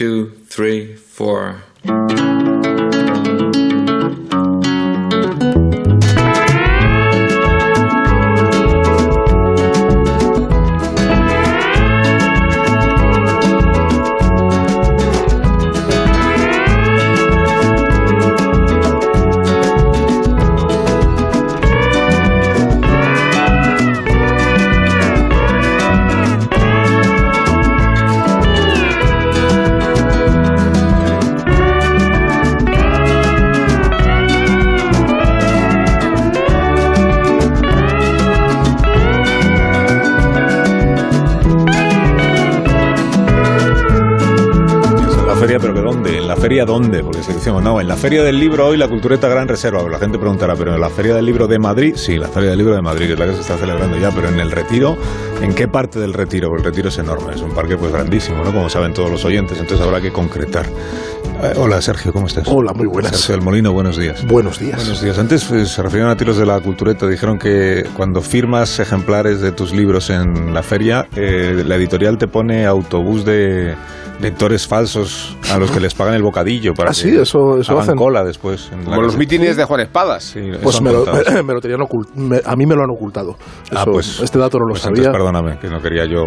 two, three, four. Feria dónde? Porque si decimos, no, en la feria del libro hoy la cultureta gran reserva. La gente preguntará, ¿pero en la feria del libro de Madrid? Sí, la feria del libro de Madrid, que es la que se está celebrando ya, pero en el retiro, ¿en qué parte del retiro? Porque el retiro es enorme, es un parque pues grandísimo, ¿no? Como saben todos los oyentes, entonces habrá que concretar. Eh, hola Sergio, ¿cómo estás? Hola, muy buenas. Sergio del Molino, buenos días. Buenos días. Buenos días. Antes pues, se refirieron a ti los de la cultureta, dijeron que cuando firmas ejemplares de tus libros en la feria, eh, la editorial te pone autobús de lectores falsos a los que les pagan el bocadillo para Ah, que sí, eso- eso hagan hacen. cola después. en la Como los mítines de Juan Espadas. Sí, Pues me lo, me lo tenían ocult- me- a mí me lo han ocultado. Ah, Eso- pues, este dato no lo pues sabía. entonces perdóname, que no quería yo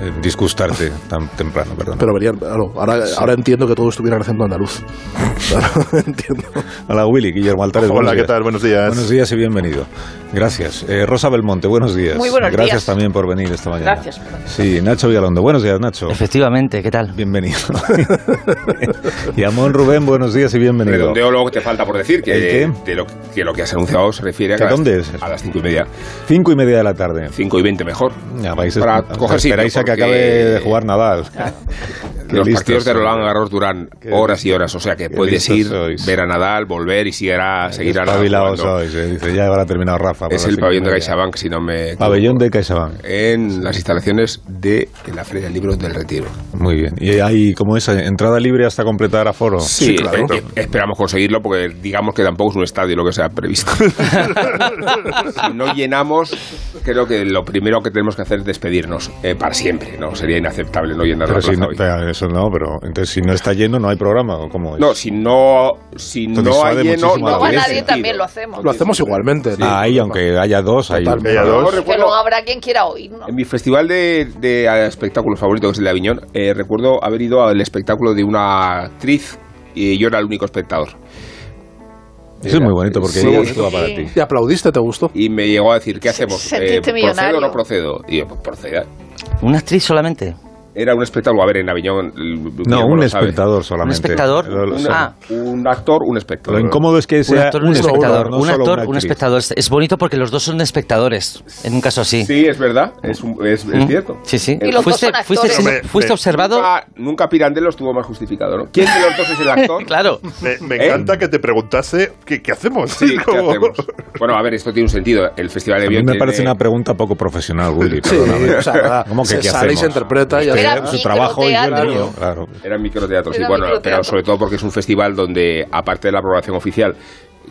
eh, disgustarte tan temprano, perdón. Pero verían, claro, ahora, ahora entiendo que todo estuviera en acento andaluz. Ahora entiendo. Hola Willy, Guillermo Altares. Hola, buenos ¿qué días. tal? Buenos días. Buenos días y bienvenido. Gracias. Eh, Rosa Belmonte, buenos días. Muy buenos Gracias días. también por venir esta mañana. Gracias. Sí, Nacho Vigalondo. Buenos días, Nacho. Efectivamente, ¿qué tal? Bienvenido. y Amón Rubén, buenos días y bienvenido. Redondeo luego que te falta por decir que, ¿El de lo, que lo que has anunciado se refiere a, ¿Que que a las- dónde es? a las cinco y media. Cinco y media de la tarde. Cinco y veinte mejor. Ya, vais Para a, coger esperáis a que porque- acabe de jugar Nadal. Qué Los partidos de. Roland Garros duran horas y horas, o sea que puedes ir, sois. ver a Nadal, volver y seguirá, seguirá Nadal sois, eh. Dice, ya habrá terminado Rafa. Es el pabellón de. CaixaBank, si no me. Pabellón de CaixaBank. En las instalaciones de la Feria del Libro del Retiro. Muy bien. ¿Y hay como esa entrada libre hasta completar aforo? Sí, claro. eh, eh, esperamos conseguirlo porque digamos que tampoco es un estadio lo que se ha previsto. si no llenamos, creo que lo primero que tenemos que hacer es despedirnos eh, para siempre. No sería inaceptable no llenar Pero la si plaza no, hoy. pero eso no, pero entonces si no está lleno no hay programa ¿o cómo es? No, si no, si no hay lleno, a no nadie también lo hacemos. Lo hacemos igualmente. Ah, ahí, aunque haya dos, hay Total. haya dos. Que luego habrá quien quiera oír, ¿no? En mi festival de, de espectáculos favorito, que es el de Aviñón, eh, recuerdo haber ido al espectáculo de una actriz y yo era el único espectador. Eso es muy bonito porque Sí. va para ti. ¿Y aplaudiste? ¿Te gustó? Y me llegó a decir, ¿qué hacemos? Eh, ¿Procedo o no procedo? Y yo, pues proceda. ¿Una actriz solamente? Era un espectáculo, a ver, en Aviñón. No, un espectador solamente. ¿Un espectador? Lo, lo- Un, Ah. un actor, un espectador. lo incómodo es que Un sea actor, un espectador. no un actor, un espectador. Es- bonito porque los dos son espectadores, en un caso así. Sí, es verdad, es, un- es, es ¿Mm? cierto. Sí, sí. Y los dos ¿Fuiste, son fuiste, actores. fuiste, Hombre, fuiste me- observado? Nunca, nunca Pirandello estuvo más justificado, ¿no? ¿Quién de los dos es el actor? Claro. Me, me ¿Eh? encanta que te preguntase ¿qué, qué hacemos. Sí, ¿qué hacemos? Bueno, a ver, esto tiene un sentido. El Festival de A mí Aviñón me tiene- parece una pregunta poco profesional, Willy. Sí. ¿Cómo que se qué sale y se interpreta y Usted, Era su trabajo y yo el mío, claro. Era microteatro, sí, Era bueno, microteatro. pero sobre todo porque es un festival donde, aparte de la programación oficial,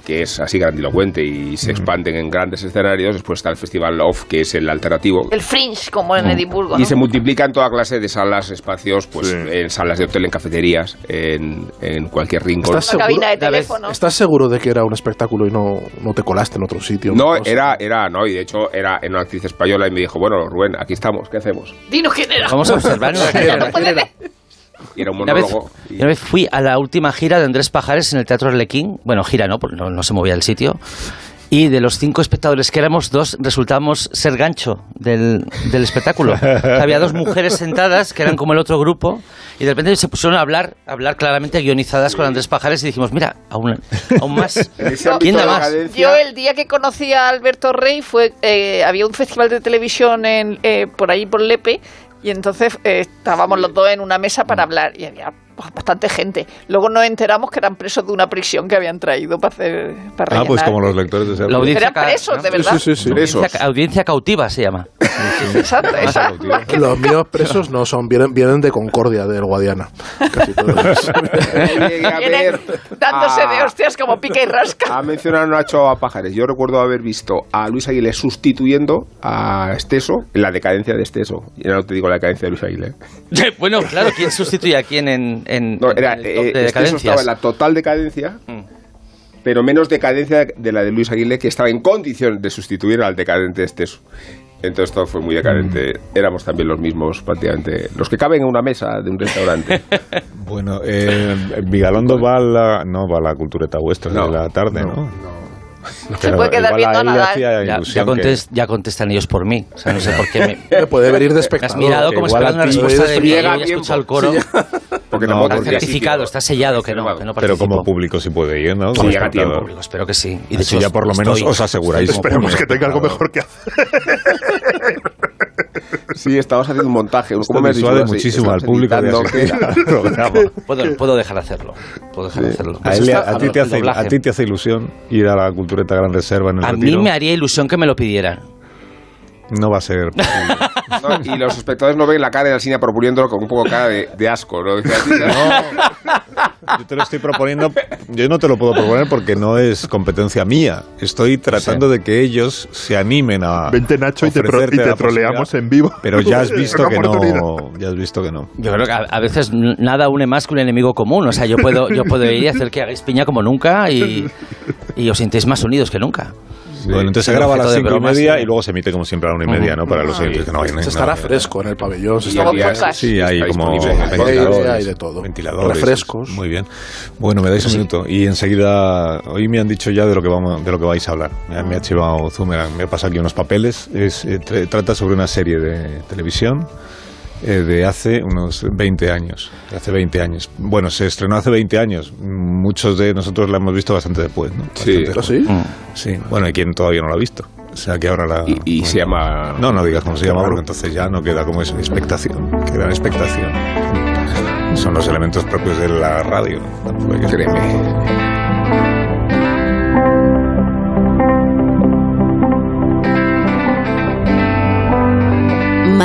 que es así grandilocuente y se expanden en grandes escenarios, después está el Festival Off, que es el alternativo. El Fringe, como en Edimburgo, Y ¿no? se multiplican toda clase de salas, espacios, pues Sí. en salas de hotel, en cafeterías, en, en cualquier rincón. ¿Estás de seguro? teléfono. ¿Estás seguro de que era un espectáculo y no, no te colaste en otro sitio? No, era, era, no, y de hecho era en una actriz española y me dijo, bueno, Rubén, aquí estamos, ¿qué hacemos? Dinos quién era. Vamos a observar. Y era un Una vez, monólogo. y- una vez fui a la última gira de Andrés Pajares en el Teatro Arlequín. Bueno, gira no, porque no, no se movía del sitio. Y de los cinco espectadores que éramos, dos resultamos ser gancho del, del espectáculo. Había dos mujeres sentadas que eran como el otro grupo y de repente se pusieron a hablar, a hablar claramente guionizadas con Andrés Pajares y dijimos, mira, aún, aún más. ¿Quién da más? Yo el día que conocí a Alberto Rey fue eh, había un festival de televisión en, eh, por ahí por Lepe y entonces eh, estábamos los dos en una mesa para hablar y había bastante gente. Luego nos enteramos que eran presos de una prisión que habían traído para hacer para Ah, pues como los lectores de esa La audiencia Eran presos, ¿no? de verdad. Sí, sí, sí. Audiencia, audiencia cautiva se llama. Exacto, exacto. Los míos presos no son, vienen, vienen de Concordia, del Guadiana. Casi todos. Vienen dándose a- de hostias como pica y rasca. Ha mencionado Nacho a Pajares. Yo recuerdo haber visto a Luis Aguilé sustituyendo a Esteso en la decadencia de Esteso. Y no te digo la decadencia de Luis Aguilé. bueno, claro, ¿quién sustituye a quién en, en, No, era, en el top eh, de es que eso estaba decadencias? en la total decadencia, Mm. pero menos decadencia de la de Luis Aguilé, que estaba en condición de sustituir al decadente Esteso. Entonces todo fue muy decadente. Mm. Éramos también los mismos, prácticamente. Los que caben en una mesa de un restaurante. Bueno, eh, Vigalondo va a la, no va a la cultureta vuestra No, de la tarde, ¿no? no. Se puede quedar viendo a nadar. Ya, ya, ilusión que- contes- ya contestan ellos por mí. O sea, no sé por qué me, puede venir de me has espectador. mirado como esperando una respuesta de mí. llega Yo a he tiempo. escuchado el coro. Porque No, tampoco Está certificado, sitio. está sellado que no, que no Pero como público sí puede ir, ¿no? Sí, llega a tiempo. Espero que sí. Y de Así hecho, ya por lo menos estoy- os aseguráis. Esperemos que público, tenga algo mejor que hacer. Sí, estamos haciendo un montaje. Esto ¿Cómo me disuade muchísimo al público de que-. Puedo, puedo dejar de hacerlo. Puedo dejar de hacerlo. A, él le- a El ti te hace, a ti te hace ilusión ir a la cultureta Gran Reserva en el A retiro. mí me haría ilusión que me lo pidieran. No va a ser. No, y los espectadores no ven la cara de Alsina proponiéndolo con un poco cara de, de asco, ¿no? Yo te lo estoy proponiendo, yo no te lo puedo proponer porque no es competencia mía. Estoy tratando de que ellos se animen a. Vente, Nacho, y te, pro- y te troleamos en vivo. Pero ya has visto que no. Ya has visto que no. Yo creo que a, a veces nada une más que un enemigo común. O sea, yo puedo, yo puedo ir y hacer que hagáis piña como nunca y, y os sintéis más unidos que nunca. Bueno, entonces se graba a las cinco y media sí. y luego se emite como siempre a la una y media, ¿no? Para los oyentes que no hay Se estará no, fresco en el pabellón. Se estará día-. Sí, hay como ventiladores, Hay de todo. ventiladores, Refrescos. Muy bien. Bueno, me dais un minuto y enseguida hoy me han dicho ya de lo que vamos, de lo que vais a hablar. Me ha, chivado Zumer, me ha pasado aquí unos papeles. Es, eh, tra- trata sobre una serie de televisión eh, de hace unos 20 años. de hace 20 años. Bueno, se estrenó hace 20 años. Muchos de nosotros la hemos visto bastante después, ¿no? Sí. Bastante ¿Ah, sí? Mm. Sí. Bueno, hay quien todavía no la ha visto. O sea que ahora la. Y, y se llama... No, no digas cómo se llama, porque entonces ya no queda como es expectación. Queda en expectación. Son los elementos propios de la radio. Que- Créeme.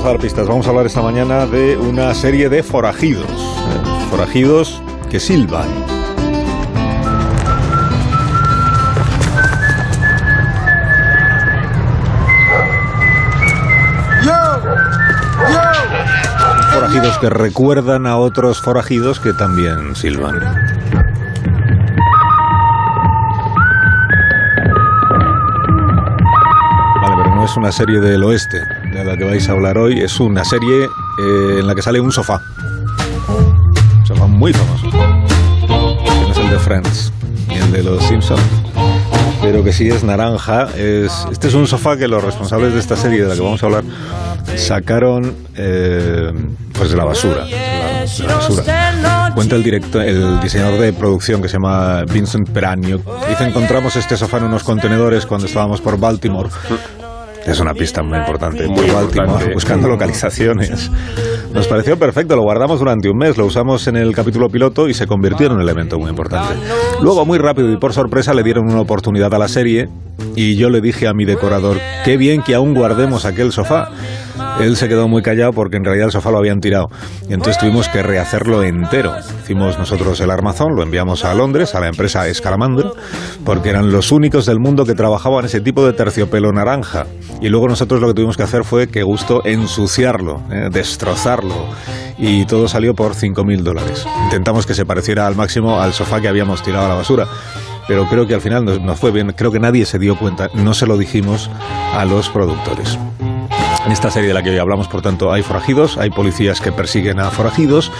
Vamos a dar pistas. Vamos a hablar esta mañana de una serie de forajidos. eh, forajidos que silban. Forajidos que recuerdan a otros forajidos que también silban. Vale, pero no es una serie del oeste de la que vais a hablar hoy, es una serie eh, en la que sale un sofá. Un sofá muy famoso. Que no es el de Friends ni el de los Simpsons. Pero que sí es naranja. Es, este es un sofá que los responsables de esta serie de la que vamos a hablar sacaron eh, pues de la basura. De la, de la basura. Cuenta el director, el diseñador de producción que se llama Vincent Peranio. Dice encontramos este sofá en unos contenedores cuando estábamos por Baltimore. Es una pista muy importante. Muy Baltimore, importante. buscando localizaciones. Nos pareció perfecto, lo guardamos durante un mes, lo usamos en el capítulo piloto y se convirtió en un elemento muy importante. Luego, muy rápido y por sorpresa, le dieron una oportunidad a la serie y yo le dije a mi decorador, qué bien que aún guardemos aquel sofá. Él se quedó muy callado porque en realidad el sofá lo habían tirado. Y entonces tuvimos que rehacerlo entero. Hicimos nosotros el armazón, lo enviamos a Londres, a la empresa Escalamandra, porque eran los únicos del mundo que trabajaban ese tipo de terciopelo naranja. Y luego nosotros lo que tuvimos que hacer fue, que gusto, ensuciarlo, eh, destrozarlo. Y todo salió por 5.000 dólares. Intentamos que se pareciera al máximo al sofá que habíamos tirado a la basura. Pero creo que al final nos, nos fue bien. Creo que nadie se dio cuenta. No se lo dijimos a los productores. En esta serie de la que hoy hablamos, por tanto, hay forajidos, hay policías que persiguen a forajidos,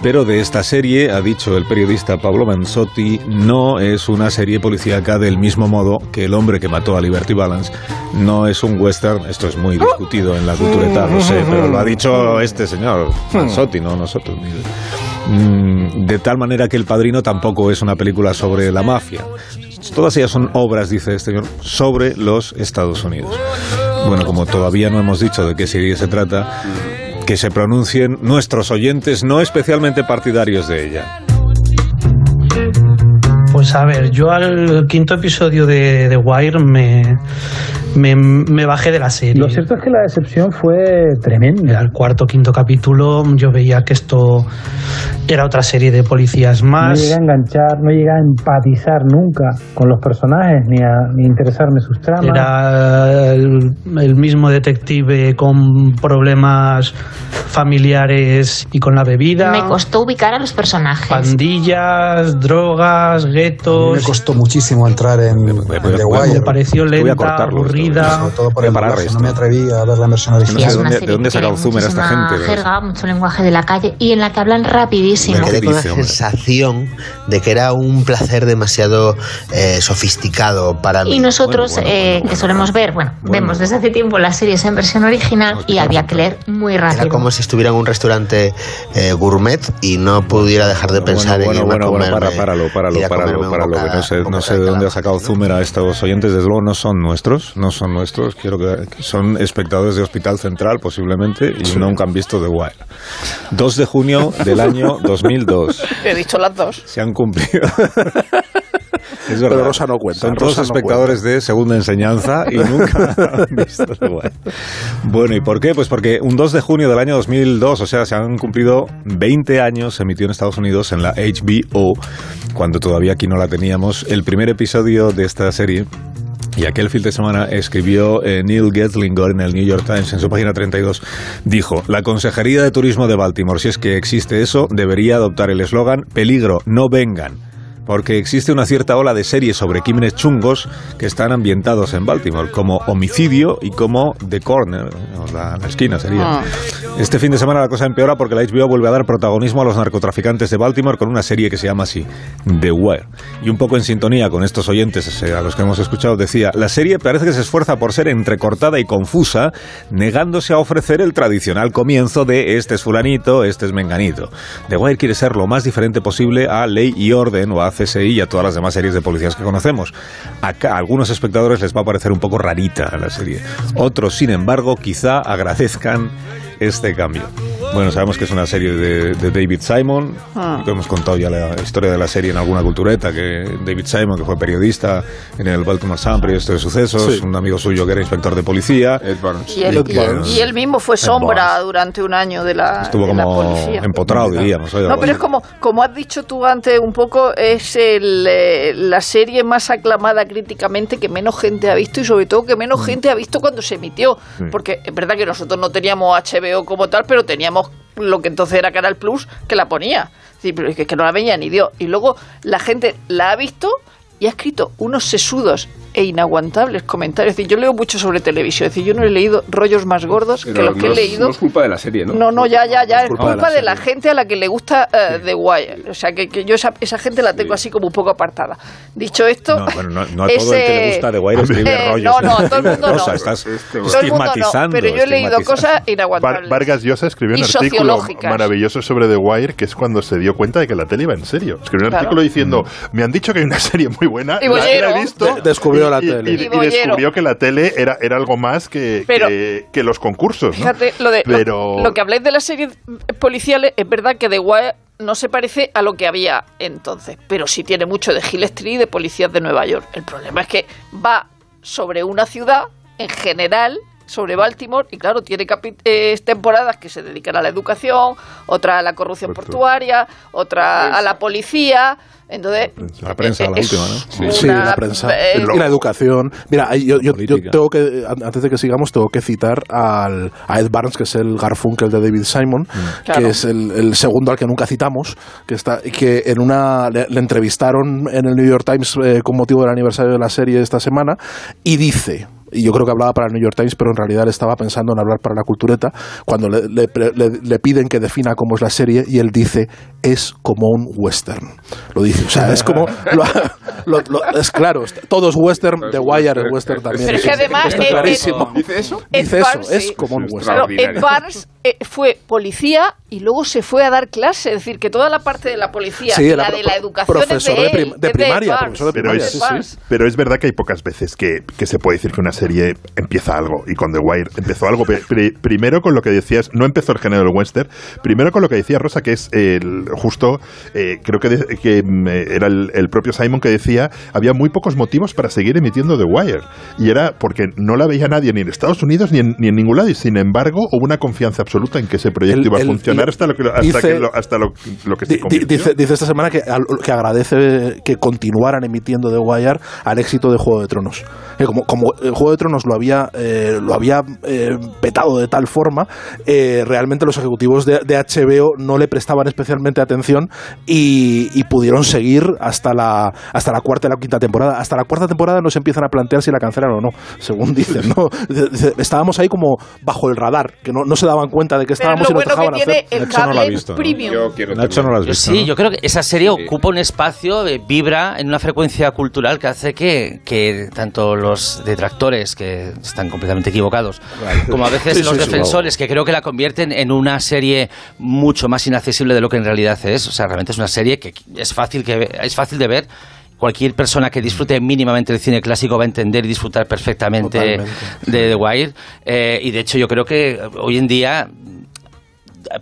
pero de esta serie, ha dicho el periodista Pablo Manzotti, no es una serie policíaca del mismo modo que El hombre que mató a Liberty Balance. No es un western, esto es muy discutido en la cultureta, lo sé, pero lo ha dicho este señor, Manzotti, no nosotros. Mm, De tal manera que El Padrino tampoco es una película sobre la mafia. Todas ellas son obras, dice este señor, sobre los Estados Unidos. Bueno, como todavía no hemos dicho de qué serie se trata, que se pronuncien nuestros oyentes no especialmente partidarios de ella. Pues a ver, yo al quinto episodio de The Wire me, me, me bajé de la serie. Lo cierto es que la decepción fue tremenda. Al cuarto quinto capítulo yo veía que esto era otra serie de policías No más. llegué a enganchar, no llegué a empatizar nunca con los personajes ni a ni interesarme sus tramas. Era el, el mismo detective con problemas familiares y con la bebida. Me costó ubicar a los personajes. Pandillas, drogas, guetos. Me costó muchísimo entrar en, en The Wire. Me pareció lenta, cortarlo Sobre todo por a el doblaje. No me atreví a ver la versión No original. sé dónde- de dónde saca esta gente, mucho lenguaje de la calle y en la que hablan rapidísimo. Me quedé ¿Qué con la sensación de que era un placer demasiado eh, sofisticado para mí. Y nosotros, Bueno, bueno, eh, bueno, que solemos ver, bueno, vemos desde hace tiempo las series en versión original y había que leer muy rápido. Era como si estuviera en un restaurante eh, gourmet y no pudiera dejar de pensar bueno, en bueno, irme a bueno, bueno, comerme- para, páralo, a no sé, no de dónde ha sacado Zumer a estos oyentes, desde luego no son nuestros, no son nuestros, quiero que, que son espectadores de Hospital Central posiblemente y nunca han visto The Wire. 2 de junio del año 2002. He dicho las dos. Se han cumplido. Es verdad. Pero Rosa no cuenta, Son todos Rosa no espectadores de segunda enseñanza y nunca han visto The Wire. Bueno, ¿y por qué? Pues porque un 2 de junio del año 2002, o sea, se han cumplido 20 años, se emitió en Estados Unidos en la HBO, cuando todavía aquí no la teníamos, el primer episodio de esta serie. Y aquel fin de semana escribió eh, Neil Getlingor en el New York Times, en su página 32, dijo, la Consejería de Turismo de Baltimore, si es que existe eso, debería adoptar el eslogan, peligro, no vengan. Porque existe una cierta ola de series sobre crímenes chungos que están ambientados en Baltimore, como Homicidio y como The Corner, o la, la esquina sería. Este fin de semana la cosa empeora porque la HBO vuelve a dar protagonismo a los narcotraficantes de Baltimore con una serie que se llama así, The Wire. Y un poco en sintonía con estos oyentes a los que hemos escuchado, decía, la serie parece que se esfuerza por ser entrecortada y confusa, negándose a ofrecer el tradicional comienzo de este es fulanito, este es menganito. The Wire quiere ser lo más diferente posible a Ley y Orden o a CSI y a todas las demás series de policías que conocemos. Acá a algunos espectadores les va a parecer un poco rarita la serie. Otros, sin embargo, quizá agradezcan este cambio. Bueno, sabemos que es una serie de, de David Simon. Ah. que Hemos contado ya la historia de la serie en alguna cultureta, que David Simon, que fue periodista en el Baltimore Sun, periodista de sucesos, Sí. un amigo suyo que era inspector de policía. Ed Barnes. Y él, Ed Barnes. y él mismo fue sombra durante un año de la, Estuvo de la como policía. empotrado, diríamos. oye, No, pero es como, como has dicho tú antes un poco, es el, eh, la serie más aclamada críticamente que menos gente ha visto y sobre todo que menos gente ha visto cuando se emitió. Sí. Porque es verdad que nosotros no teníamos HBO como tal, pero teníamos lo que entonces era Canal Plus que la ponía. Sí, pero es que no la veía ni Dios. Y luego la gente la ha visto y ha escrito unos sesudos e inaguantables comentarios. Es decir, yo leo mucho sobre televisión. Es decir, yo no he leído rollos más gordos que los que no he es- leído. No es culpa de la serie, ¿no? No, no, ya, ya, ya. Es culpa culpa, de la de, la serie. gente a la que le gusta eh, The Wire. O sea, que, que yo esa, esa gente la tengo así como un poco apartada. Dicho esto. No, bueno, no, no a todo el que le gusta The Wire escribe Eh, rollos. no, no, a todo el mundo no. estás Este, Todo el mundo no, estigmatizando. pero yo he leído cosas inaguantables. Var- Vargas Llosa escribió un artículo maravilloso sobre The Wire, que es cuando se dio cuenta de que la tele iba en serio. Escribió un Claro. artículo diciendo, me han dicho que hay una serie muy buena, Y la, he visto, De- descubrió y- la y- tele. Y, Y y bollero. descubrió que la tele era, era algo más que, Pero- que, que los concursos. ¿no? Fíjate, lo, de, lo- Pero- lo, que habláis de las series policiales, es verdad que The Wire no se parece a lo que había entonces, pero sí tiene mucho de Hill Street y de policías de Nueva York. El problema es que va sobre una ciudad en general sobre Baltimore y claro, tiene eh, temporadas que se dedican a la educación, otra a la corrupción portuaria, otra a la policía, entonces La prensa, la es última, ¿no? Sí, una- la prensa eh, y la educación. Mira, yo, yo- tengo que, an- antes de que sigamos, tengo que citar al, a Ed Barnes, que es el Garfunkel de David Simon, Claro. que es el, el segundo al que nunca citamos, que está que en una le, le entrevistaron en el New York Times eh, con motivo del aniversario de la serie esta semana y dice y yo creo que hablaba para el New York Times, pero en realidad le estaba pensando en hablar para la cultureta, cuando le, le- le- le piden que defina cómo es la serie, y él dice, es como un western. Lo dice, o sea, es como... lo- lo- lo- es claro, todo es western, The Wire es western también. Pero es que además Está Ed- clarísimo. ¿Dice eso? Dice eso, Barnes, es como un Es western. Ed. Barnes eh, fue policía y luego se fue a dar clase, es decir, que toda la parte de la policía Sí, y la pro- de la educación profesor es de, de él, prim- de es primaria, profesor de Pero primaria, es, sí, sí. pero es verdad que hay pocas veces que, que se puede decir que una serie empieza algo. Y con The Wire empezó algo. Pri- pri- primero con lo que decías, no empezó el género del western, primero con lo que decía Rosa, que es el, justo, eh, creo que, de- que, mm, eh, era el, el propio Simon que decía, había muy pocos motivos para seguir emitiendo The Wire. Y era porque no la veía nadie ni en Estados Unidos ni en, ni en ningún lado. Y sin embargo, hubo una confianza absoluta en que ese proyecto El- iba a funcionar hasta lo que, hasta dice- que lo, hasta lo, lo que se. Dice, dice esta semana que, que agradece que continuaran emitiendo The Wire al éxito de Juego de Tronos. Que como, como el Juego de Tronos lo había, eh, lo había eh, petado de tal forma, eh, realmente los ejecutivos de, de HBO no le prestaban especialmente atención y, y pudieron seguir hasta la, hasta la cuarta y la quinta temporada. Hasta la cuarta temporada no se empiezan a plantear si la cancelan o no, según dicen. ¿no? Estábamos ahí como bajo el radar, que no, no se daban cuenta de que Pero estábamos lo y nos bueno que dejaban tiene hacer. el Nacho no lo ha cable visto, ¿no? premium. Yo quiero Nacho no has Yo visto, sí, ¿no? yo creo que esa serie ocupa un espacio, eh, vibra en una frecuencia cultural que hace que, que tanto los detractores, que están completamente equivocados, como a veces Sí, los sí, sí, defensores, que creo que la convierten en una serie mucho más inaccesible de lo que en realidad es. O sea, realmente es una serie que es fácil, que, es fácil de ver. Cualquier persona que disfrute mínimamente del cine clásico va a entender y disfrutar perfectamente Totalmente, de The Wire. Eh, y de hecho, yo creo que hoy en día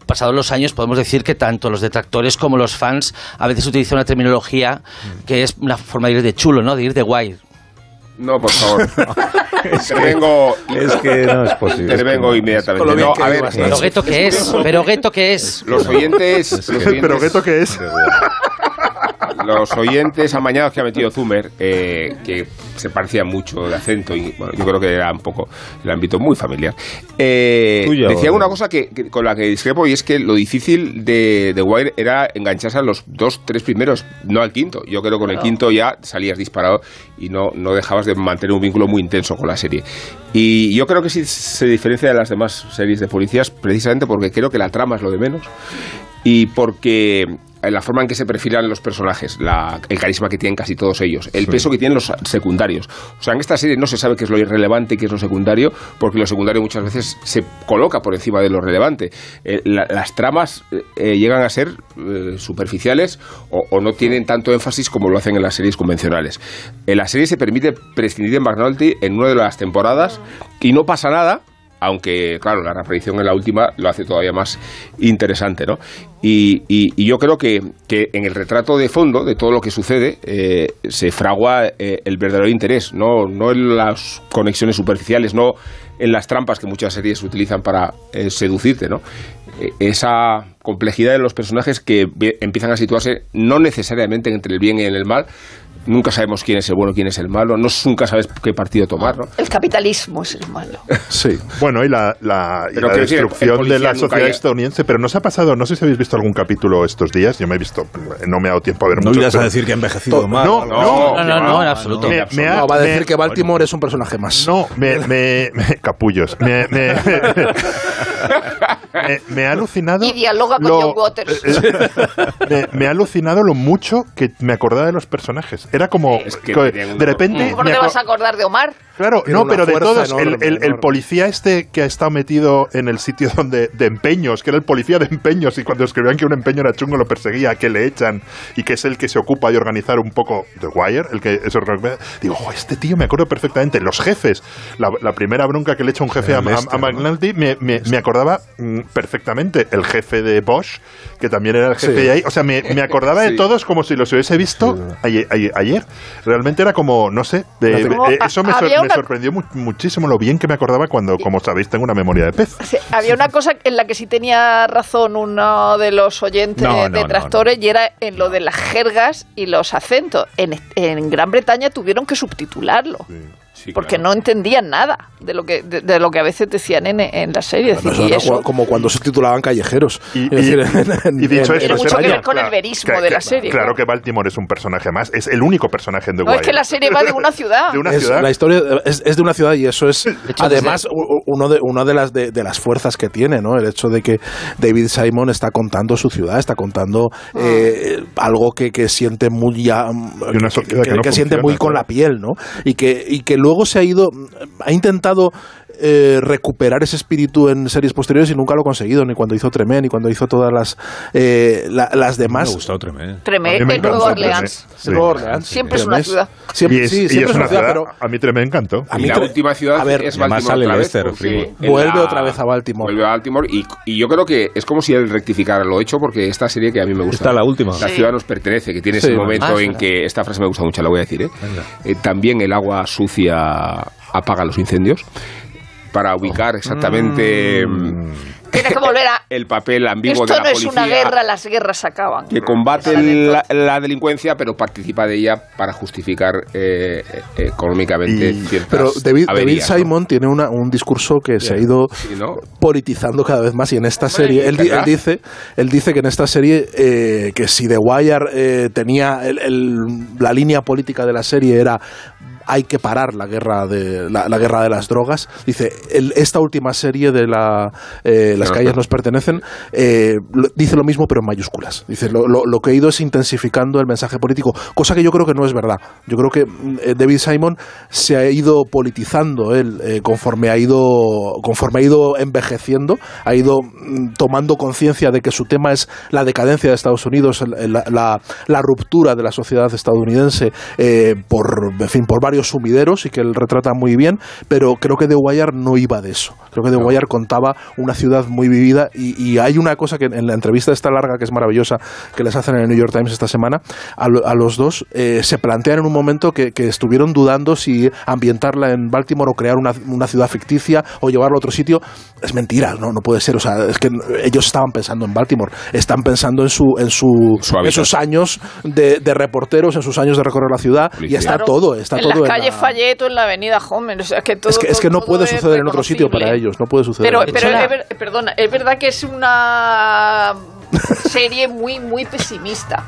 pasados los años podemos decir que tanto los detractores como los fans a veces utilizan una terminología que es una forma de ir de chulo, ¿no? De ir de guay. No, por favor. Intervengo. Es que no es posible. Intervengo inmediatamente. Lo No, que a ver, Pero gueto que es, pero gueto que es. los oyentes. los oyentes Pero ¿esto qué es? Los oyentes amañados que ha metido Zumer, eh, que se parecían mucho de acento, y bueno, yo creo que era un poco el ámbito muy familiar, eh, decía una cosa que, que- con la que discrepo y es que lo difícil de, de Wire era engancharse a los dos, tres primeros, no al quinto. Yo creo que con el quinto ya salías disparado y no, no dejabas de mantener un vínculo muy intenso con la serie. Y yo creo que sí se diferencia de las demás series de policías precisamente porque creo que la trama es lo de menos y porque la forma en que se perfilan los personajes, la- el carisma que tienen casi todos ellos, el peso que tienen los secundarios. O sea, en esta serie no se sabe qué es lo irrelevante y qué es lo secundario, porque lo secundario muchas veces se coloca por encima de lo relevante. Eh, la- las tramas eh, eh, llegan a ser eh, superficiales o, o no tienen tanto énfasis como lo hacen en las series convencionales. En la serie se permite prescindir de McNulty en una de las temporadas y no pasa nada, aunque claro, la reaparición en la última lo hace todavía más interesante, ¿no? Y, y- yo creo que, que en el retrato de fondo de todo lo que sucede eh, se fragua eh, el verdadero interés, no, no en las conexiones superficiales, no en las trampas que muchas series utilizan para eh, seducirte, ¿no? Eh, esa complejidad de los personajes que empiezan a situarse no necesariamente entre el bien y el mal, nunca sabemos quién es el bueno quién es el malo, no nunca sabes qué partido tomar, ¿no? El capitalismo es el malo. Sí. Bueno, y la, la, y la quiero decir, el destrucción de la sociedad llega. estadounidense, pero nos ha pasado, no sé si habéis visto algún capítulo estos días, yo me he visto, no me ha dado tiempo a ver No mucho. irás a decir que ha envejecido mal. no, no. No, no, no, en absoluto. Me- me ha- No, va a decir me- que Baltimore es un personaje más. No, me, me, me- capullos. Me, me, ha alucinado. Y dialoga con lo- John Waters. me, me ha alucinado lo mucho que me acordaba de los personajes. Era como Es que de repente. ¿Cómo me te vas a acordar de Omar? Claro, Tiene no, pero de todos, el, enorme, el- el enorme. policía este que ha estado metido en el sitio donde de empeños, que era el policía de empeños, y cuando escribían que un empeño era chungo lo perseguía, que le echan, y que es el que se ocupa de organizar un poco The Wire, el que es digo, "Jo, este tío me acuerdo perfectamente, los jefes, la, la primera bronca que le echa un jefe a, a- Lester, a ¿no? McNulty, me, me- me acordaba mm, perfectamente, el jefe de Bosch, que también era el jefe Sí. de ahí, o sea, me, me acordaba de Sí. todos como si los hubiese visto ayer, ayer, ayer. realmente era como, no sé, de- eh, eso me, sor- me una- sorprendió mu- muchísimo lo bien que me acordaba cuando, como sabéis, tengo una memoria de pez. Sí, había una cosa en la que sí tenía razón uno de los oyentes No, no, no, detractores y era en lo de las jergas y los acentos. En, en Gran Bretaña tuvieron que subtitularlo. Sí, porque claro. no entendían nada de lo que de, de lo que a veces decían en, en la serie. Es Bueno, decir, eso era como cuando se titulaban callejeros. Y, y- y dicho esto, mucho que ver con el verismo de la serie, Claro claro. que Baltimore es un personaje más, es el único personaje en The no Wire. es que la serie va de una ciudad. De una es- ciudad. La historia es, es de una ciudad y eso es hecho, además uno de, una de las de, de las fuerzas que tiene, ¿no? El hecho de que David Simon está contando su ciudad, está contando eh, algo que, que siente muy ya, Y una sociedad que no siente funciona, muy con claro. la piel, ¿no? Y que, y que luego se ha ido, ha intentado eh, recuperar ese espíritu en series posteriores y nunca lo ha conseguido, ni cuando hizo Tremé, ni cuando hizo todas las, eh, la- las demás. Me ha gustado Tremé. Tremé, en Nueva Orleans. Tremé, sí. Nueva Orleans. Siempre es una Tremé ciudad. Siempre, y es, sí, y siempre es una ciudad, pero a mí me encantó. a Y mí la última ciudad a ver, es Baltimore sale otra vez, Vuelve la- otra vez a Baltimore. Vuelve a Baltimore y, y yo creo que es como si él rectificara lo hecho porque esta serie que a mí me gusta. Esta, la última. La Sí. ciudad nos pertenece, que tiene Sí. ese momento Ah, en que esta frase me gusta mucho, la voy a decir. ¿eh? Eh, también el agua sucia apaga los incendios para ubicar exactamente mm, Tienes que volver a... el papel ambiguo Esto de no la es policía una guerra, las guerras acaban. que combate la, la delincuencia pero participa de ella para justificar eh, eh, económicamente Y- ciertas Pero David, ¿no? Simon tiene una- un discurso que se ha ido Sí, ¿no? politizando cada vez más y en esta Hombre, serie él, él dice él dice que en esta serie eh, que si The Wire eh, tenía el- el- la línea política de la serie era hay que parar la guerra de la, la guerra de las drogas. Dice el- esta última serie de la eh, las calles nos pertenecen eh, lo- dice lo mismo pero en mayúsculas. Dice lo, lo- lo que ha ido es intensificando el mensaje político cosa que yo creo que no es verdad. Yo creo que mm, eh, David Simon se ha ido politizando él conforme ha ido conforme ha ido envejeciendo ha ido mm, tomando conciencia de que su tema es la decadencia de Estados Unidos la, la- la ruptura de la sociedad estadounidense por en fin por varios sumideros y que él retrata muy bien pero creo que The Wire no iba de eso. Creo que The Wire contaba una ciudad muy vivida y, y hay una cosa que en la entrevista esta larga que es maravillosa que les hacen en el New York Times esta semana a, lo- a los dos eh, se plantean en un momento que, que estuvieron dudando si ambientarla en Baltimore o crear una, una ciudad ficticia o llevarla a otro sitio. Es mentira no no puede ser. O sea es que ellos estaban pensando en Baltimore están pensando en su en su, sus años de, de reporteros en sus años de recorrer la ciudad y está Claro, todo está todo en calles la- Fayette o en la avenida Homer. O sea, es que, todo, es que, es que todo- no puede todo suceder en otro sitio para ellos no puede suceder Pero, en otro pero es, ver- perdona, es verdad que es una serie muy, muy pesimista.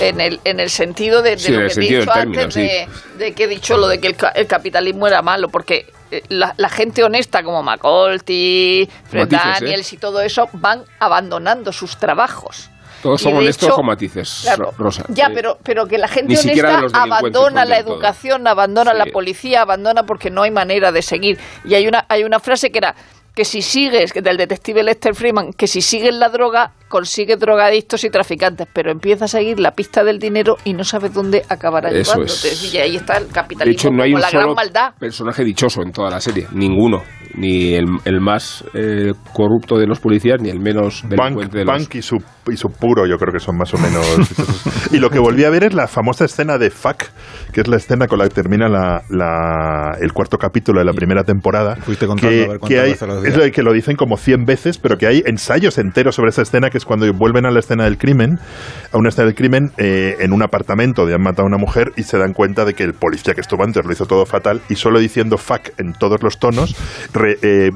En el, en el sentido de, de Sí, lo que he dicho término, antes, de, de que he dicho lo de que el, ca- el capitalismo era malo, porque eh, la, la gente honesta como McColty, Fred Matices, ¿eh? Daniels y todo eso van abandonando sus trabajos. Todos son de honestos hecho- con matices Claro, Rosa Ya, Eh, pero, pero que la gente de honesta abandona la todo. educación, abandona Sí. la policía, abandona porque no hay manera de seguir. Y hay una, hay una frase que era que si sigues, que del detective Lester Freeman, que si sigues la droga, consigues drogadictos y traficantes, pero empieza a seguir la pista del dinero y no sabes dónde acabará Eso llevándote. es. Y ahí está el de capitalismo hecho no hay un la solo gran maldad. personaje dichoso en toda la serie ninguno ni el, el más eh, corrupto de los policías ni el menos Bank, delincuente de los Bank y, su, y su puro, yo creo que son más o menos. y lo que volví a ver es la famosa escena de Fuck, que es la escena con la que termina la, la- el cuarto capítulo de la primera temporada. Fuiste contando que, a ver que hay, lo es lo que lo dicen como 100 veces, pero que hay ensayos enteros sobre esa escena, que es cuando vuelven a la escena del crimen, a una escena del crimen eh, en un apartamento donde han matado a una mujer y se dan cuenta de que el policía que estuvo antes lo hizo todo fatal y solo diciendo fuck en todos los tonos re- eh,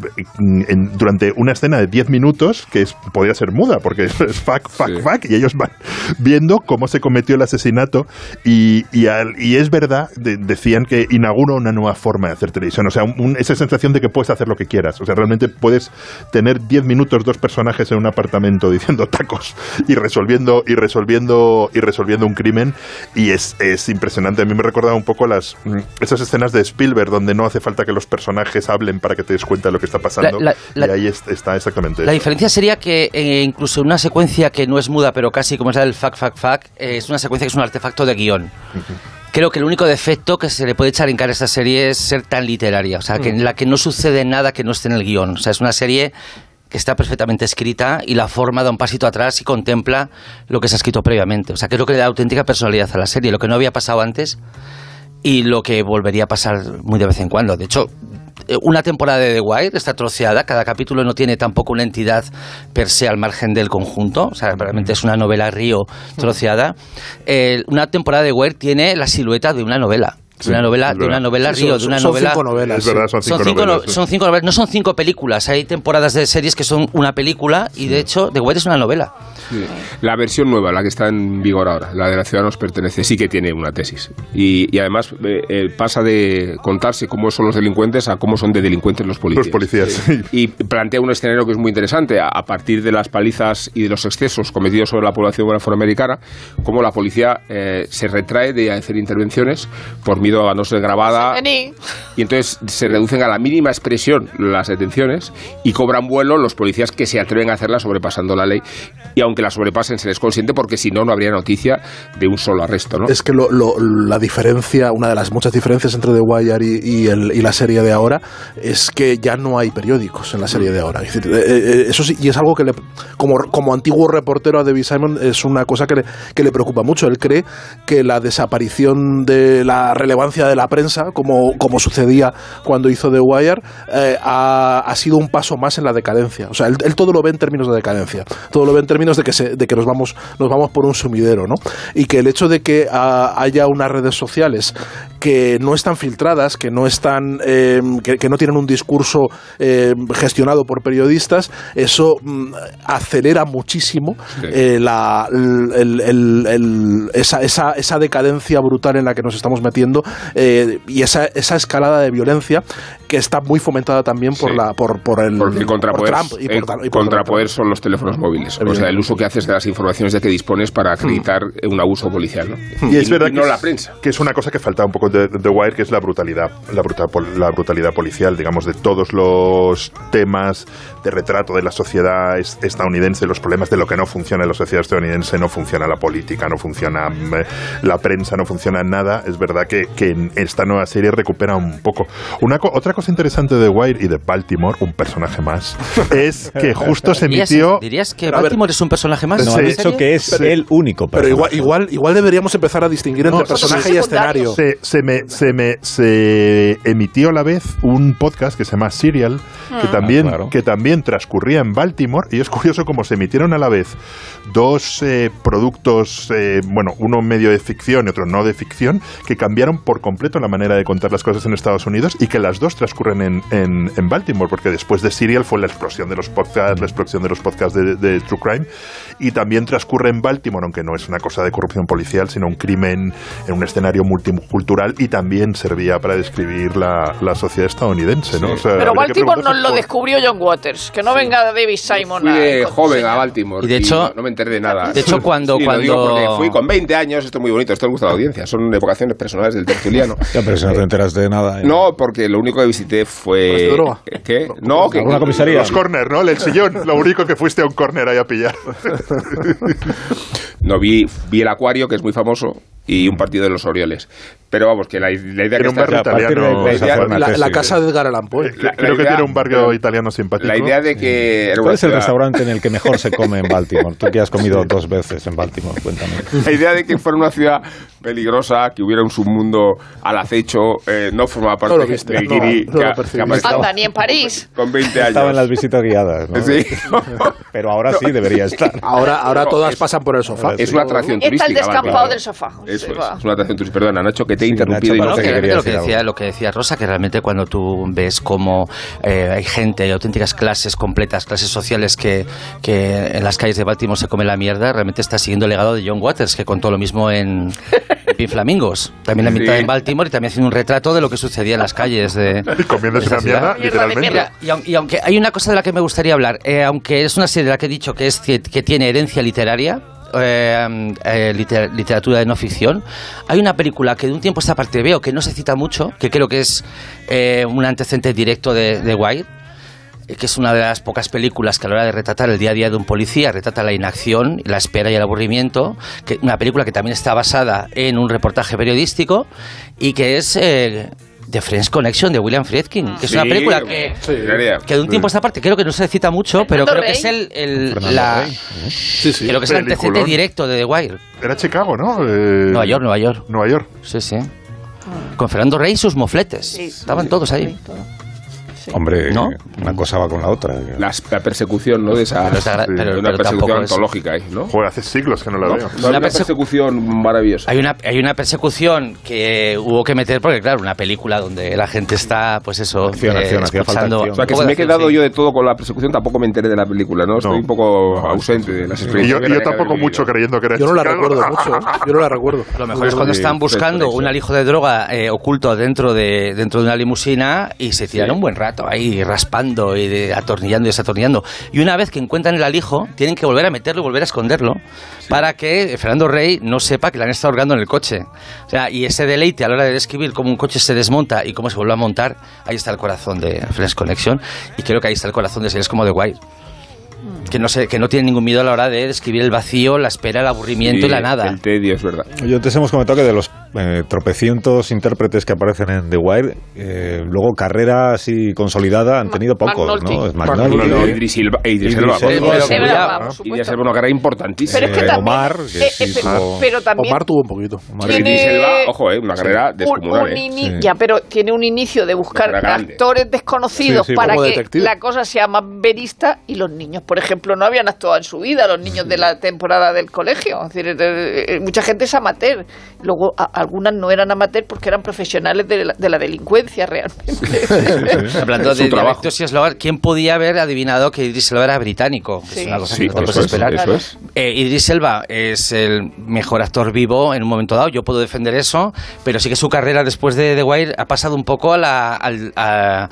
en- durante una escena de 10 minutos que es, podría ser muda porque es fuck, fuck, Sí. fuck y ellos van viendo cómo se cometió el asesinato y, y, al- y es verdad, de- decían que inaugura una nueva forma de hacer televisión, o sea, un- esa sensación de que puedes hacer lo que quieras, o sea, realmente puedes tener 10 minutos dos personajes en un apartamento diciendo tacos y resolviendo y resolviendo y resolviendo un crimen y es, es impresionante, a mí me recordaba un poco las mm, esas escenas de Spielberg donde no hace falta que los personajes hablen para que te des cuenta de lo que está pasando La- la- y ahí es- está exactamente La eso. diferencia sería que eh, incluso en una secuencia que no es muda, pero casi como es la del fac, fac, fac, eh, es una secuencia que es un artefacto de guion. Creo que el único defecto que se le puede echar en cara a esta serie es ser tan literaria, o sea, que en la que no sucede nada que no esté en el guion. O sea, es una serie que está perfectamente escrita y la forma da un pasito atrás y contempla lo que se ha escrito previamente. O sea, creo que le da auténtica personalidad a la serie, lo que no había pasado antes y lo que volvería a pasar muy de vez en cuando. De hecho, una temporada de The Wire está troceada, cada capítulo no tiene tampoco una entidad per se al margen del conjunto, o sea, realmente es una novela río troceada. Eh, una temporada de The Wire tiene la silueta de una novela. De una novela, de una novela Sí, río, son- de una son novela. cinco novelas, es verdad, son cinco, Son cinco, novelas, no- sí. son cinco novelas, no son cinco películas. Hay temporadas de series que son una película y de hecho The Wire es una novela. Sí. La versión nueva, la que está en vigor ahora, la de la ciudad nos pertenece, sí que tiene una tesis. Y, y además eh, eh, pasa de contarse cómo son los delincuentes a cómo son de delincuentes los policías. Los policías, sí. Y plantea un escenario que es muy interesante, a, a partir de las palizas y de los excesos cometidos sobre la población afroamericana, cómo la policía eh, se retrae de hacer intervenciones por miedo miedo a no ser grabada. Y entonces se reducen a la mínima expresión las detenciones y cobran vuelo los policías que se atreven a hacerla sobrepasando la ley. Y aunque la sobrepasen, se les consiente porque si no, no habría noticia de un solo arresto. ¿no? Es que lo- lo- la diferencia, una de las muchas diferencias entre The Wire y, y el- y la serie de ahora es que ya no hay periódicos en la serie de ahora. Es decir, eh, eh, eso sí, y es algo que le, como, como antiguo reportero a David Simon es una cosa que le, que le preocupa mucho. Él cree que la desaparición de la relevancia de la prensa, como, como sucedía cuando hizo The Wire, eh, ha, ha sido un paso más en la decadencia. O sea, él, él todo lo ve en términos de decadencia. Todo lo ve en términos de que, se- de que nos, vamos, nos vamos por un sumidero, ¿no? Y que el hecho de que ah, haya unas redes sociales que no están filtradas, que no están, eh, que, que no tienen un discurso eh, gestionado por periodistas, eso mm, acelera muchísimo la, el- el- el- esa, esa, esa decadencia brutal en la que nos estamos metiendo eh, y esa, esa escalada de violencia que está muy fomentada también por Sí. la por, por el el por contrapoder, Trump y por el y contrapoder son los teléfonos móviles. O sea, el uso que haces de las informaciones de que dispones para acreditar un abuso policial. ¿no? Y es verdad no que, la es, prensa. que es una cosa que falta un poco de The Wire, que es la brutalidad, la, bruta- pol- la brutalidad policial, digamos, de todos los temas de retrato de la sociedad es- estadounidense, los problemas de lo que no funciona en la sociedad estadounidense, no funciona la política, no funciona mm, eh, la prensa, no funciona nada. Es verdad que, que en esta nueva serie recupera un poco. Una otra cosa interesante de Wire y de Baltimore, un personaje más, es que justo se ¿Dirías, emitió... dirías que ver, Baltimore es un personaje más? No, ha dicho que es Pero- el único Pero igual, igual, igual deberíamos empezar a distinguir entre No, personaje y escenario. Se, se me, se me se emitió a la vez un podcast que se llama Serial, que, Mm. también, Ah, claro. que también transcurría en Baltimore, y es curioso cómo se emitieron a la vez dos eh, productos, eh, bueno, uno medio de ficción y otro no de ficción, que cambiaron por completo la manera de contar las cosas en Estados Unidos y que las dos transcurren en, en- en Baltimore, porque después de Serial fue la explosión de los podcasts, la explosión de los podcasts de, de True Crime, y también transcurre en Baltimore, aunque no es una cosa de corrupción policial, sino un crimen en un escenario multicultural y también servía para describir la, la sociedad estadounidense, ¿no? O sea, Pero Baltimore nos lo descubrió John Waters. Que no venga David Simon Fui a- de joven a Baltimore. Y de hecho- no, no me enteré de nada. de hecho, cuando- Sí, cuando- fui con 20 años, esto es muy bonito, esto le gusta a la audiencia. Son evocaciones personales del tertuliano. Ya, pero si no te enteras de nada. ¿eh? No, porque lo único que visité fue. ¿Fuiste droga? ¿Qué? No, que. ¿Alguna comisaría? Los corner, ¿no? El sillón, lo único que fuiste a un corner ahí a pillar. No, vi, vi el acuario, que es muy famoso, y un partido de los Orioles. Pero vamos, que la, la idea Tiene que un está- italiano. la- hacer una La, la casa de Edgar Allan Poe. La- Creo la que idea- tiene un barrio italiano simpático. La idea de que. una ¿Cuál es el restaurante en el que mejor se come en Baltimore? Tú que has comido dos veces en Baltimore, cuéntame. La idea de que fuera una ciudad peligrosa, que hubiera un submundo al acecho, eh, no formaba parte No viste, del no, guiri no que, que pasado Anda, ni en París. con 20 años. Estaba en las visitas guiadas, ¿no? Sí. Pero ahora sí debería estar. Ahora, ahora No, todas es- pasan por el sofá. Es una atracción Está el turística. descampado del sofá. Eso es, es una atracción turística. Perdona, Nacho, que te he Sí, interrumpido. Nacho, y no No, parece que realmente quería lo que, decir decía, lo que decía Rosa, que realmente cuando tú ves como eh, hay gente, hay auténticas clases completas, clases sociales que, que en las calles de Baltimore se come la mierda, realmente está siguiendo el legado de John Waters, que contó lo mismo en, en Pin Flamingos. También la mitad Sí. en Baltimore y también haciendo un retrato de lo que sucedía en las calles de... Y comiéndose una mierda, literalmente. Mira, y, aun- y aunque hay una cosa de la que me gustaría hablar, eh, aunque es una serie de la que he dicho que, es, que, que tiene herencia literaria, eh, eh, liter- literatura de no ficción, hay una película que de un tiempo a esta parte veo que no se cita mucho, que creo que es eh, un antecedente directo de, de Wire, que es una de las pocas películas que a la hora de retratar el día a día de un policía retrata la inacción, la espera y el aburrimiento, que una película que también está basada en un reportaje periodístico y que es eh, The Friends Connection de William Friedkin, que es una película que, sí. Que de un tiempo a esta parte creo que no se cita mucho, pero Fernando creo que es el, el- Fernando la, Rey. Sí, sí. creo que es el antecedente directo de The Wire. Era Chicago, ¿no? Eh, Nueva York, Nueva York. Nueva York. Sí, sí. Con Fernando Rey y sus mofletes. Sí, Estaban todos ahí. Hombre, ¿No? una cosa va con la otra. Las- la persecución, ¿no? De esa. Pero gra- de pero- una pero persecución tampoco es- antológica ahí, ¿no? Joder, hace siglos que no la No, veo. no, Una una persecu- persecución maravillosa. Hay una, hay una persecución que hubo que meter, porque claro, una película donde la gente está, pues eso, Acción, acción, hacía falta escuchando- acción. O sea, que si me he de quedado acción, yo sí. de todo con la persecución, tampoco me enteré de la película, ¿no? Estoy No. un poco ausente de las Y experiencias. yo, y yo que tampoco mucho creyendo que era Yo no la recuerdo mucho. ¿eh? Yo no la recuerdo. Lo mejor es cuando Sí, están sí, buscando sí. un alijo de droga eh, oculto dentro de, dentro de una limusina y se tiran Sí. un buen rato. Rato ahí raspando y de- atornillando y desatornillando. Y una vez que encuentran el alijo, tienen que volver a meterlo y volver a esconderlo para que Fernando Rey no sepa que le han estado hurgando en el coche. O sea, y ese deleite a la hora de describir cómo un coche se desmonta y cómo se vuelve a montar, ahí está el corazón de Friends Connection. Y creo que ahí está el corazón de series como The Wire. Que no, se, que no tiene ningún miedo a la hora de describir el vacío, la espera, el aburrimiento y la nada. El tedio, es verdad. Yo antes hemos comentado que de los eh, tropecientos intérpretes que aparecen en The Wire, eh, luego carrera así consolidada han tenido pocos, McNulty. ¿no? Es no, Idris Silva, Idris Idris Elba. Idris Elba, Idris. Elba, una carrera importantísima. Pero es que Eh, también, Omar, que eh, es eh, hijo- pero también Omar tuvo un poquito. Tiene- Idris Elba, ojo, eh, una carrera un, descomunal. eh. Sí. ya, pero tiene un inicio de buscar actores desconocidos Sí, sí, para que detective. la cosa sea más verista y los niños, por ejemplo, no habían actuado en su vida, los niños de la temporada del colegio. Es decir, eh, eh, mucha gente es amateur. Luego, a- algunas no eran amateur porque eran profesionales de la, de la delincuencia realmente. Hablando de trabajo. dialectos y eslovar, ¿quién podía haber adivinado que Idris Elba era británico? Sí. Es una cosa Sí, que no te eso puedes es, esperar. es. Eh, Idris Elba es el mejor actor vivo en un momento dado, yo puedo defender eso, pero sí que su carrera después de The Wire ha pasado un poco a, la, al- a-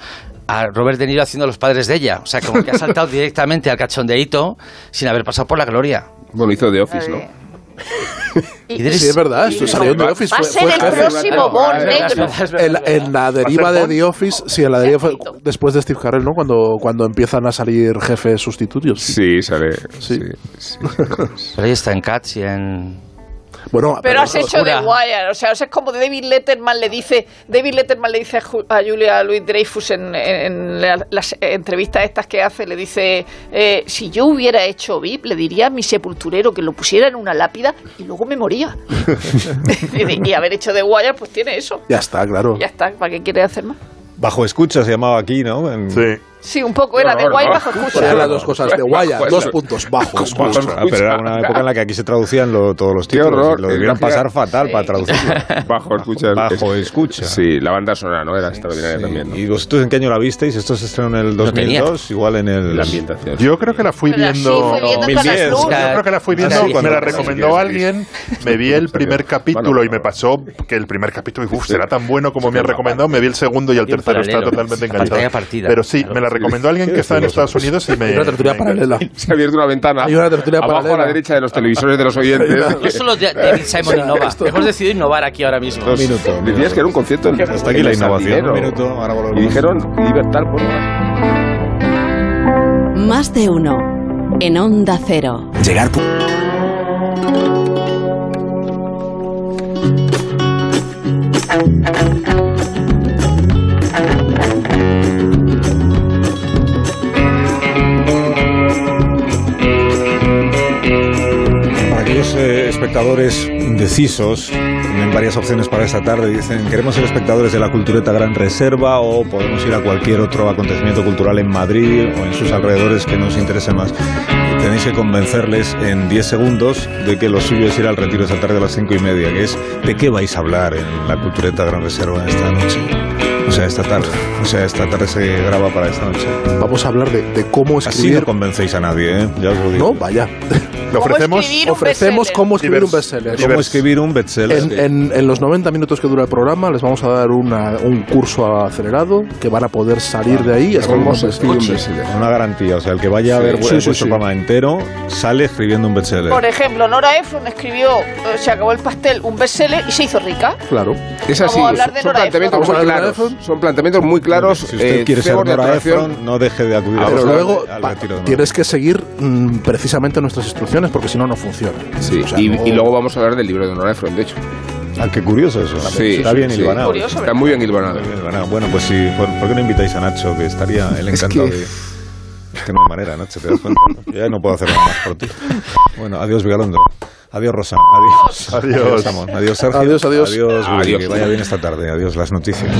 a Robert De Niro haciendo los padres de ella. O sea, como que ha saltado directamente al cachondeíto sin haber pasado por la gloria. Bueno, hizo The Office, ¿no? Sí, es verdad, esto salió The Office. Va a ser fue el próximo Bond negro. En, la- en la deriva de The Office, sí, en la deriva fue después de Steve Carell, ¿no? Cuando, cuando empiezan a salir jefes sustitutos. Sí, sale. Sí. sí. Pero ahí está en Cats y en... Bueno, Pero has hecho. The Wire, o sea, o sea, es como David Letterman le dice, David Letterman le dice a, Ju- a Julia Louis Dreyfus en, en la- las entrevistas estas que hace, le dice, eh, si yo hubiera hecho VIP, le diría a mi sepulturero que lo pusiera en una lápida y luego me moría. y haber hecho The Wire, pues tiene eso. ya está, claro. Ya está, ¿para qué quiere hacer más? Bajo escucha se llamaba aquí, ¿no? En- Sí. Sí, un poco era The horror, Wire ¿no? bajo Eran escucha. las dos cosas de Bajo dos puntos bajos. Bajo Ah, pero era una época en la que aquí se traducían lo- todos los Qué títulos. horror, Lo debieron desgracia. pasar fatal para traducirlo. Bajo escucha. Bajo escucha. Sí, la banda sonora, ¿no? Era extraordinaria Sí. también, ¿no? ¿Y vosotros en qué año la visteis? Esto se estrenó en el No tenía. 2002, igual en el... La ambientación. Yo creo que la fui Pero viendo. fue viendo 2010, Canal Plus. Yo creo que la fui viendo, Sí, me la sí, recomendó sí, sí. alguien, me vi el primer capítulo y me pasó que el primer capítulo, uff, será tan bueno como me ha recomendado, me vi el segundo y el tercero está totalmente enganchado. partida. Pero sí, me la recomendó alguien que estaba en Estados Unidos y me... Hay una tertulia me paralela. Se ha abierto una ventana. Hay una tertulia abajo a la derecha de los televisores de los oyentes. No solo David Simon innova, hemos decidido innovar aquí ahora mismo. Un minuto. Decías que era un concierto. en- Hasta aquí la innovación. Un minuto, ahora volvemos. Y dijeron libertad, no. Más de uno. En Onda Cero. Llegar Para espectadores indecisos, tienen varias opciones para esta tarde. Dicen, queremos ser espectadores de la Cultureta Gran Reserva o podemos ir a cualquier otro acontecimiento cultural en Madrid o en sus alrededores que nos interese más. Tenéis que convencerles en 10 segundos de que lo suyo es ir al retiro esta tarde a las 5 y media, que es de qué vais a hablar en la Cultureta Gran Reserva esta noche. O sea, esta tarde. O sea, esta tarde se graba para esta noche. Vamos a hablar de, de cómo Así escribir. no convencéis a nadie, ¿eh? Ya os lo digo. No, vaya. Le ofrecemos... escribir un Ofrecemos cómo escribir un Divers- bestseller. ¿Cómo escribir un bestseller? En, en- en los 90 minutos que dura el programa les vamos a dar una- un curso acelerado que van a poder salir de ahí. escribiendo ¿Cómo un bestseller. Una garantía, o sea, el que vaya a ver sí, vuestro sí, sí. programa entero sale escribiendo un bestseller. Por ejemplo, Nora Ephron escribió eh, Se acabó el pastel, un bestseller y se hizo rica. Claro. Es así, Vamos a hablar de son Nora planteamientos muy claros. Son planteamientos muy claros. si usted eh, quiere ser Nora. Ephron, no deje de acudir a Pero luego tienes que seguir mm, precisamente nuestras instrucciones porque si no, no funciona. Sí, O sea, y, no- y luego vamos a hablar del libro de Nora Ephron, de hecho. Ah, qué curioso eso. Sí, Está bien sí. hilvanado. Curioso, Está muy bien hilvanado. Bueno, pues sí, ¿por, por qué no invitáis a Nacho? Que estaría él Es encantado que- de... Es que no hay manera, Nacho, te das cuenta. ya no puedo hacer nada más por ti. Bueno, adiós, Vigalondo. Adiós, Rosa. Adiós. Adiós. Amón. Adiós, Sergio. Adiós, adiós. Adiós, Willy, Adiós. Que vaya bien esta tarde. Adiós, las noticias.